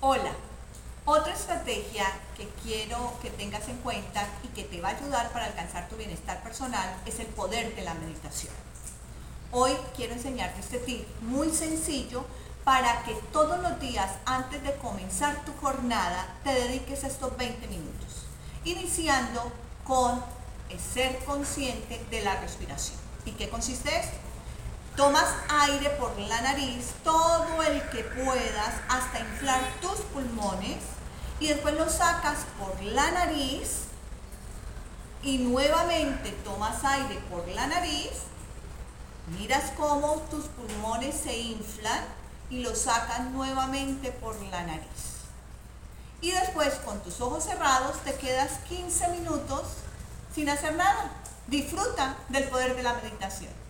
Hola, otra estrategia que quiero que tengas en cuenta y que te va a ayudar para alcanzar tu bienestar personal es el poder de la meditación. Hoy quiero enseñarte este tip muy sencillo para que todos los días antes de comenzar tu jornada te dediques estos 20 minutos, iniciando con ser consciente de la respiración. ¿Y qué consiste esto? Tomas aire por la nariz, todo el que puedas, hasta inflar tus pulmones, y después lo sacas por la nariz, y nuevamente tomas aire por la nariz, miras cómo tus pulmones se inflan y lo sacas nuevamente por la nariz. Y después con tus ojos cerrados te quedas 15 minutos sin hacer nada. Disfruta del poder de la meditación.